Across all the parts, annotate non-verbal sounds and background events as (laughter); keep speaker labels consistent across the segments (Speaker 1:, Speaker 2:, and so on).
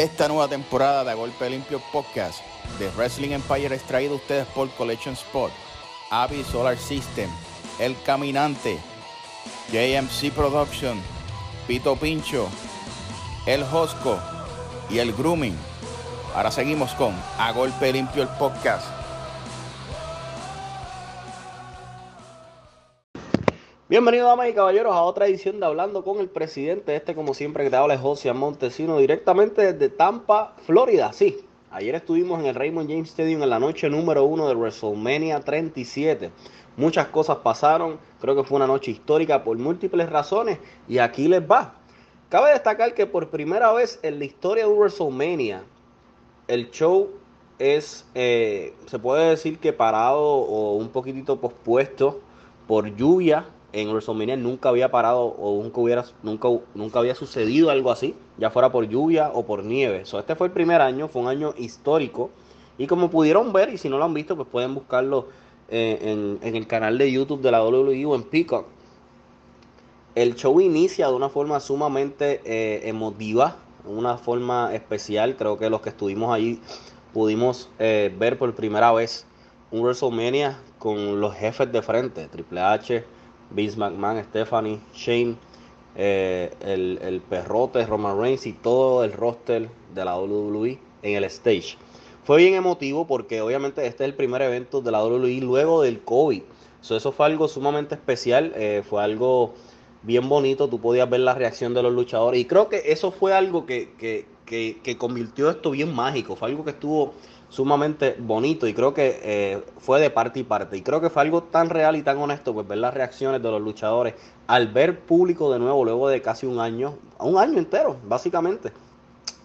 Speaker 1: Esta nueva temporada de A Golpe Limpio Podcast de Wrestling Empire es traído a ustedes por Collection Spot, Avi Solar System, El Caminante, JMC Production, Pito Pincho, El Josco y El Grooming. Ahora seguimos con A Golpe Limpio el Podcast.
Speaker 2: Bienvenidos, damas y caballeros, a otra edición de Hablando con el Presidente. Este, como siempre, que te habla es José Montesino, directamente desde Tampa, Florida. Sí, ayer estuvimos en el Raymond James Stadium en la noche número uno de WrestleMania 37. Muchas cosas pasaron, creo que fue una noche histórica por múltiples razones y aquí les va. Cabe destacar que por primera vez en la historia de WrestleMania, el show es, eh, se puede decir que parado o un poquitito pospuesto por lluvia en WrestleMania nunca había parado o nunca, hubiera, nunca, nunca había sucedido algo así, ya fuera por lluvia o por nieve. So, este fue el primer año, fue un año histórico. Y como pudieron ver, y si no lo han visto, pues pueden buscarlo eh, en, en, el canal de YouTube de la WWE o en Peacock. El show inicia de una forma sumamente eh, emotiva, una forma especial. Creo que los que estuvimos allí pudimos eh, ver por primera vez un WrestleMania con los jefes de frente, Triple H, Vince McMahon, Stephanie, Shane, eh, el, el, perrote Roman Reigns y todo el roster de la WWE en el stage. Fue bien emotivo porque obviamente este es el primer evento de la WWE luego del COVID. So, eso fue algo sumamente especial, eh, fue algo bien bonito, tú podías ver la reacción de los luchadores y creo que eso fue algo que, que, que, que convirtió esto bien mágico, fue algo que estuvo sumamente bonito y creo que eh, fue de parte y parte. Y creo que fue algo tan real y tan honesto, pues ver las reacciones de los luchadores al ver público de nuevo luego de casi un año, un año entero, básicamente,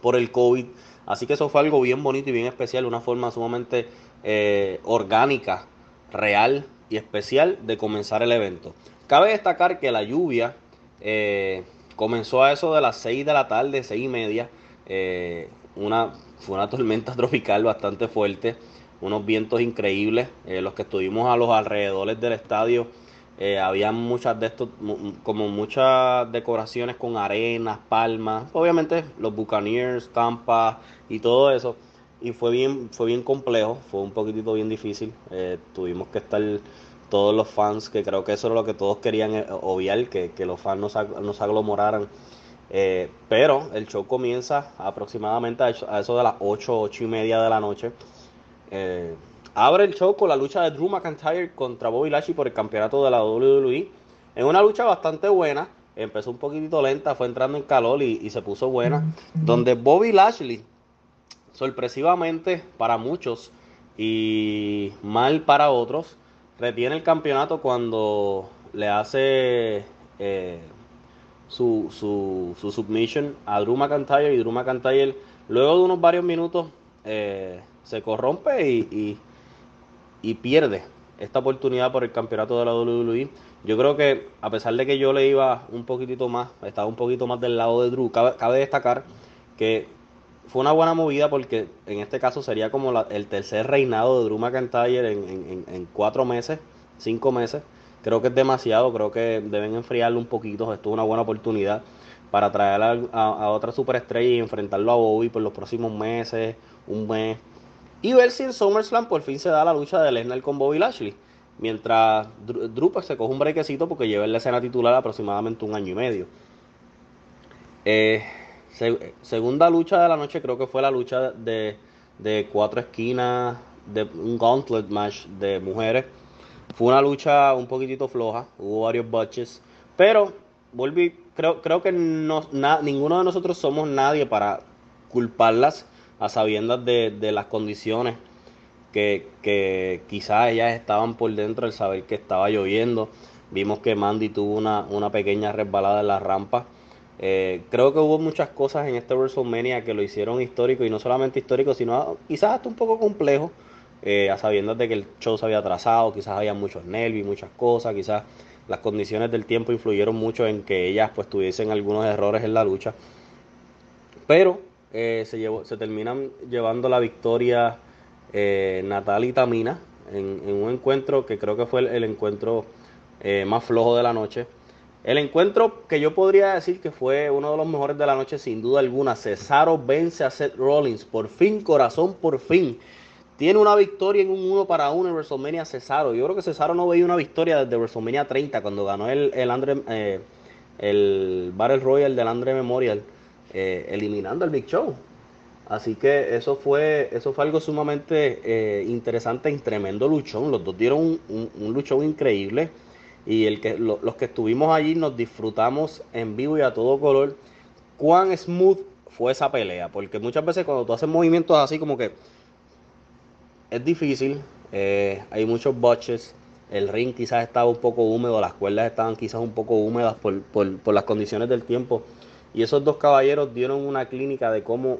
Speaker 2: por el COVID. Así que eso fue algo bien bonito y bien especial, una forma sumamente eh, orgánica, real y especial de comenzar el evento. Cabe destacar que la lluvia eh, comenzó a eso de las 6 de la tarde, 6 y media. una fue una tormenta (laughs) tropical bastante fuerte, unos vientos increíbles. Eh, los que estuvimos a los alrededores del estadio, eh, había muchas de estos, como muchas decoraciones con arenas, palmas, obviamente los Buccaneers, Tampa y todo eso. Y fue bien, fue bien complejo, fue un poquitito bien difícil. Eh, tuvimos que estar todos los fans, que creo que eso era lo que todos querían obviar, que, que los fans no se aglomeraran eh, pero el show comienza aproximadamente a eso, de las 8, 8 y media de la noche. Eh, abre el show con la lucha de Drew McIntyre contra Bobby Lashley por el campeonato de la WWE. En una lucha bastante buena. Empezó un poquitito lenta, fue entrando en calor y, y se puso buena. Donde Bobby Lashley, sorpresivamente para muchos y mal para otros, retiene el campeonato cuando le hace... Eh, su, su, su submission a Drew McIntyre y Drew McIntyre luego de unos varios minutos eh, se corrompe y, y, y, pierde esta oportunidad por el campeonato de la WWE. Yo creo que a pesar de que yo le iba un poquitito más, estaba un poquito más del lado de Drew, cabe, cabe destacar que fue una buena movida porque en este caso sería como la, el tercer reinado de Drew McIntyre en, en, en cuatro meses, cinco meses. Creo que es demasiado, creo que deben enfriarlo un poquito. Esto es una buena oportunidad para traer a, a, a, otra superestrella y enfrentarlo a Bobby por los próximos meses, un mes. Y ver si en SummerSlam por fin se da la lucha de Lesnar con Bobby Lashley. Mientras Drew pues, se coge un brequecito porque lleva en la escena titular aproximadamente un año y medio. Eh, se, segunda lucha de la noche creo que fue la lucha de, de cuatro esquinas, de un gauntlet match de mujeres fue una lucha un poquitito floja, hubo varios botches, pero volví, creo, creo que no, ninguno de nosotros somos nadie para culparlas a sabiendas de, de las condiciones que, que quizás ellas estaban por dentro al saber que estaba lloviendo. Vimos que Mandy tuvo una, una pequeña resbalada en la rampa. Eh, creo que hubo muchas cosas en este WrestleMania que lo hicieron histórico y no solamente histórico, sino quizás hasta un poco complejo eh, a sabiendas de que el show se había atrasado, quizás había muchos nervios muchas cosas, quizás las condiciones del tiempo influyeron mucho en que ellas pues tuviesen algunos errores en la lucha. Pero eh, se, llevó, se terminan llevando la victoria eh, Natal y Tamina en, un encuentro que creo que fue el, el encuentro eh, más flojo de la noche. El encuentro que yo podría decir que fue uno de los mejores de la noche, sin duda alguna. Cesaro vence a Seth Rollins. Por fin, corazón, por fin. Tiene una victoria en un 1 para 1 en WrestleMania Cesaro. Yo creo que Cesaro no veía una victoria desde WrestleMania 30, cuando ganó el, el, Andre, eh, el Battle Royal del Andre Memorial, eh, eliminando al Big Show. Así que eso fue, eso fue algo sumamente eh, interesante y tremendo luchón. Los dos dieron un, luchón increíble. Y el que, los que estuvimos allí nos disfrutamos en vivo y a todo color. Cuán smooth fue esa pelea. Porque muchas veces cuando tú haces movimientos así como que es difícil, eh, hay muchos botches, el ring quizás estaba un poco húmedo, las cuerdas estaban quizás un poco húmedas por, por, las condiciones del tiempo. Y esos dos caballeros dieron una clínica de cómo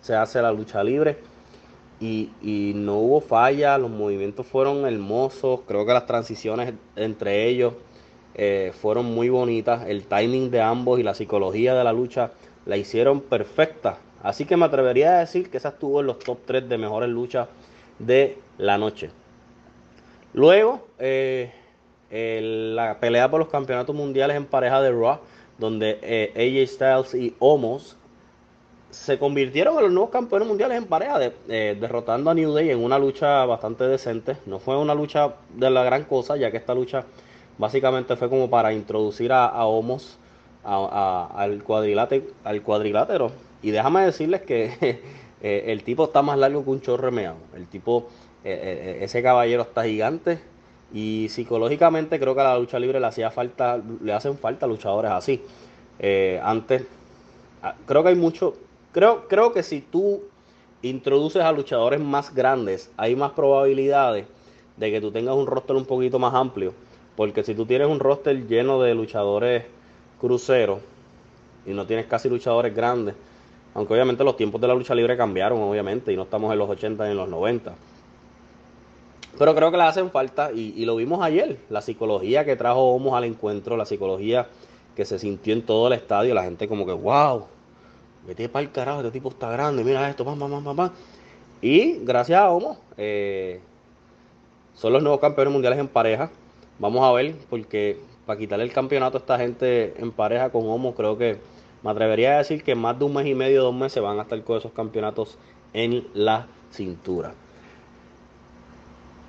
Speaker 2: se hace la lucha libre. Y, y, no hubo falla, los movimientos fueron hermosos, creo que las transiciones entre ellos eh, fueron muy bonitas, el timing de ambos y la psicología de la lucha la hicieron perfecta. Así que me atrevería a decir que esa estuvo en los top 3 de mejores luchas de la noche. Luego, eh, la pelea por los campeonatos mundiales en pareja de Raw, donde eh, AJ Styles y Omos se convirtieron en los nuevos campeones mundiales en pareja, eh, derrotando a New Day en una lucha bastante decente. No fue una lucha de la gran cosa, ya que esta lucha básicamente fue como para introducir a, cuadrilátero, al cuadrilátero. Y déjame decirles que (laughs) Eh, el tipo está más largo que un chorro meado. El tipo, eh, eh, ese caballero está gigante. Y psicológicamente creo que a la lucha libre le hacía falta, le hacen falta luchadores así. antes, ah, creo que hay mucho, creo, creo que si tú introduces a luchadores más grandes, hay más probabilidades de que tú tengas un roster un poquito más amplio. Porque si tú tienes un roster lleno de luchadores cruceros y no tienes casi luchadores grandes, aunque obviamente los tiempos de la lucha libre cambiaron, obviamente, y no estamos en los 80 ni en los 90. Pero creo que le hacen falta, y, lo vimos ayer, la psicología que trajo Homos al encuentro, la psicología que se sintió en todo el estadio, la gente como que, wow, vete para el carajo, este tipo está grande, mira esto, pam, pam, pam. Y gracias a Homos, eh, son los nuevos campeones mundiales en pareja. Vamos a ver, porque para quitarle el campeonato a esta gente en pareja con Homos, creo que me atrevería a decir que más de un mes y medio, dos meses van a estar con esos campeonatos en la cintura.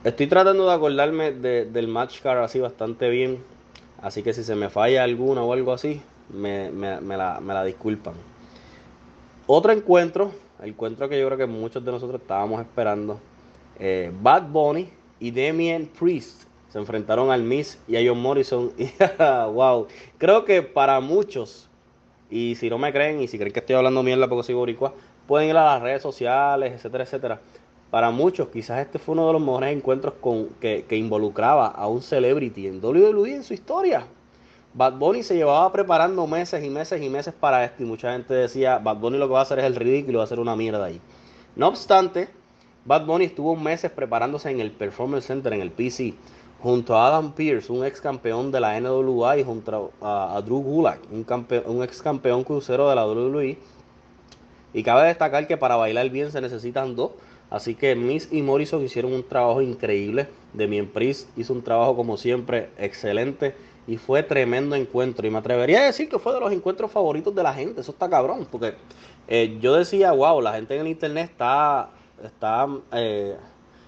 Speaker 2: Estoy tratando de acordarme del match card así bastante bien. Así que si se me falla alguna o algo así, me, la, disculpan. Otro encuentro, el encuentro que yo creo que muchos de nosotros estábamos esperando. Eh, Bad Bunny y Damien Priest se enfrentaron al Miss y a John Morrison. (laughs) (laughs) wow, creo que para muchos y si no me creen y si creen que estoy hablando mierda porque soy boricua, pueden ir a las redes sociales, etcétera, etcétera. Para muchos, quizás este fue uno de los mejores encuentros con, que, involucraba a un celebrity en WWE en su historia. Bad Bunny se llevaba preparando meses y meses y meses para esto y mucha gente decía, Bad Bunny lo que va a hacer es el ridículo, va a hacer una mierda ahí. No obstante, Bad Bunny estuvo meses preparándose en el Performance Center, en el PC, junto a Adam Pierce, un ex campeón de la NWA, y junto a, Drew Gulak, un, un ex campeón crucero de la WWE. Y cabe destacar que para bailar bien se necesitan dos. Así que Miss y Morrison hicieron un trabajo increíble. Demian Priest hizo un trabajo como siempre excelente. Y fue tremendo encuentro. Y me atrevería a decir que fue de los encuentros favoritos de la gente. Eso está cabrón. Porque eh, yo decía, wow, la gente en el internet está, está eh,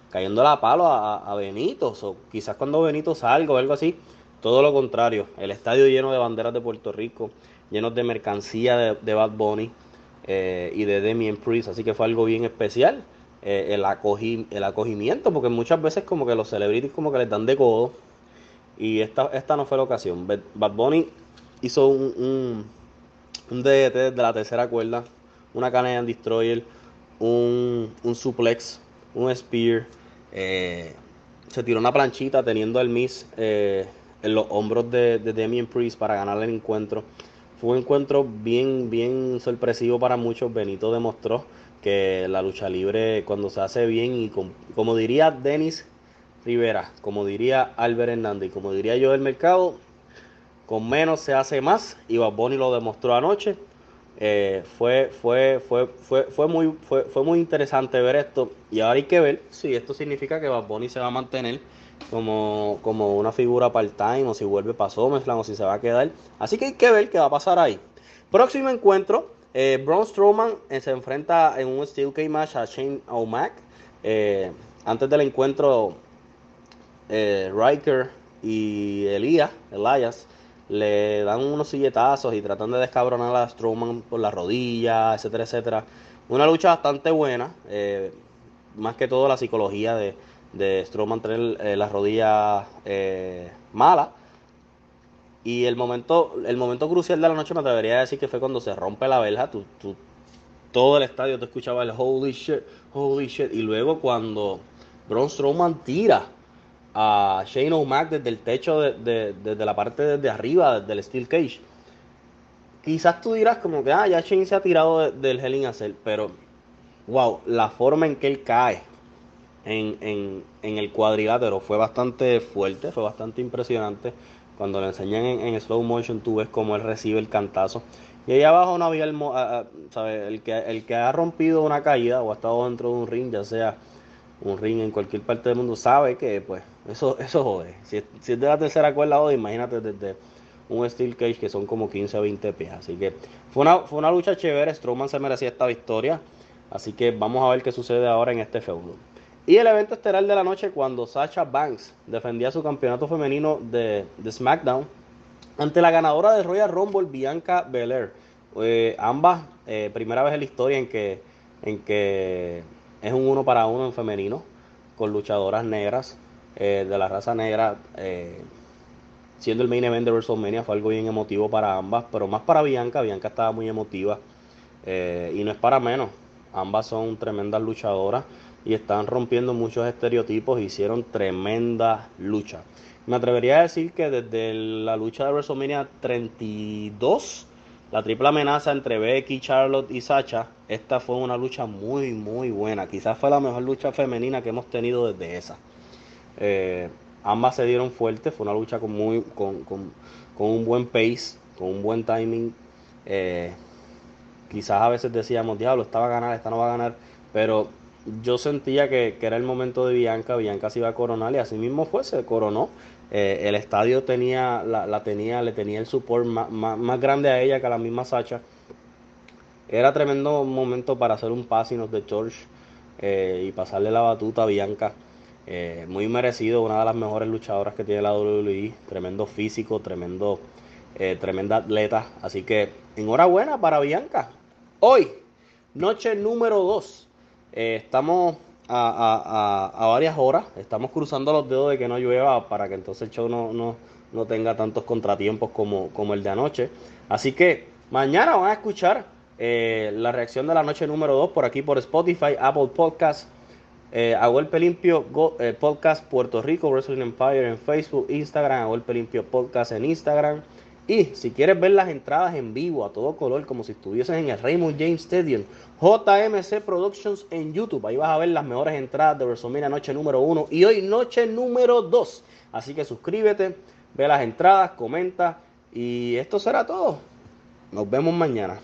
Speaker 2: cayendo la palo a, Benito. O quizás cuando Benito salga o algo así, todo lo contrario. El estadio lleno de banderas de Puerto Rico, lleno de mercancía de, Bad Bunny eh, y de Demian Priest. Así que fue algo bien especial. Eh, el, el acogimiento, porque muchas veces como que los celebrities como que les dan de codo. Y esta, esta no fue la ocasión. Bad Bunny hizo un, un, un DDT de la tercera cuerda, una Canadian Destroyer, un, un suplex, un spear, eh, se tiró una planchita teniendo al Miss eh, en los hombros de, de Damien Priest para ganar el encuentro. Fue un encuentro bien, bien sorpresivo para muchos. Benito demostró que la lucha libre cuando se hace bien y como diría Denis Rivera, como diría Albert Hernández y como diría yo del mercado, con menos se hace más y Baboni lo demostró anoche. Eh, fue, fue, fue, fue, fue, muy, fue, fue muy interesante ver esto. Y ahora hay que ver si esto significa que Bad Bunny se va a mantener como, como una figura part-time o si vuelve para SummerSlam o si se va a quedar. Así que hay que ver qué va a pasar ahí. Próximo encuentro, eh, Braun Strowman eh, se enfrenta en un Steel Cage match a Shane O'Mac. Eh, antes del encuentro, eh, Riker y Elias, Elias le dan unos silletazos y tratan de descabronar a Strowman por la rodilla, etcétera, etcétera. Una lucha bastante buena, eh, más que todo la psicología de, de Strowman tener eh, la rodilla eh, mala. Y el momento, el momento crucial de la noche me atrevería a decir que fue cuando se rompe la verja. Tú, tú- todo el estadio te escuchaba el holy shit, holy shit. Y luego cuando Braun Strowman tira a Shane O'Mac desde el techo, de, de- desde la parte de arriba del Steel Cage. Quizás tú dirás como que, ah, ya Shane se ha tirado de- del Hell in a Cell, pero, wow, la forma en que él cae en, en- en el cuadrilátero fue bastante fuerte, fue bastante impresionante. Cuando le enseñan en, en slow motion, tú ves cómo él recibe el cantazo. Y ahí abajo no había el, ¿sabe? el, que, el que ha rompido una caída o ha estado dentro de un ring, ya sea un ring en cualquier parte del mundo, sabe que pues eso, eso jode. Si, si es de la tercera cuerda, jode, imagínate desde un Steel Cage que son como 15 o 20 pies. Así que fue una, fue una lucha chévere. Strowman se merecía esta victoria. Así que vamos a ver qué sucede ahora en este feudo. Y el evento estelar de la noche cuando Sasha Banks defendía su campeonato femenino de, de SmackDown ante la ganadora de Royal Rumble, Bianca Belair. Eh, ambas, eh, primera vez en la historia en que, en que es un uno para uno en femenino, con luchadoras negras eh, de la raza negra. eh, siendo el main event de WrestleMania, fue algo bien emotivo para ambas, pero más para Bianca. Bianca estaba muy emotiva eh, y no es para menos. Ambas son tremendas luchadoras y están rompiendo muchos estereotipos. Hicieron tremenda lucha. Me atrevería a decir que desde la lucha de WrestleMania 32, la triple amenaza entre Becky, Charlotte y Sacha, esta fue una lucha muy, muy buena. Quizás fue la mejor lucha femenina que hemos tenido desde esa. Eh, ambas se dieron fuertes, fue una lucha con, muy, con, con- con un buen pace, con un buen timing. Eh, quizás a veces decíamos, diablo, esta va a ganar, esta no va a ganar, pero yo sentía que, que era el momento de Bianca, Bianca se iba a coronar y así mismo fue, se coronó. Eh, el estadio tenía, la, tenía, le tenía el support más, más- más grande a ella que a la misma Sacha. Era tremendo momento para hacer un passing the torch eh, y pasarle la batuta a Bianca. Eh, muy merecido, una de las mejores luchadoras que tiene la WWE. Tremendo físico, tremendo, tremenda atleta. Así que enhorabuena para Bianca. Hoy, noche número 2. estamos a- a- a varias horas. Estamos cruzando los dedos de que no llueva para que entonces el show no, no, no tenga tantos contratiempos como, como el de anoche. Así que mañana van a escuchar eh, la reacción de la noche número 2 por aquí por Spotify, Apple Podcast. Eh, a Golpe Limpio Go- eh, Podcast Puerto Rico, Wrestling Empire en Facebook, Instagram, a Golpe Limpio Podcast en Instagram. Y si quieres ver las entradas en vivo a todo color, como si estuvieses en el Raymond James Stadium, JMC Productions en YouTube. Ahí vas a ver las mejores entradas de WrestleMania noche número 1 y hoy noche número 2. Así que suscríbete, ve las entradas, comenta y esto será todo. Nos vemos mañana.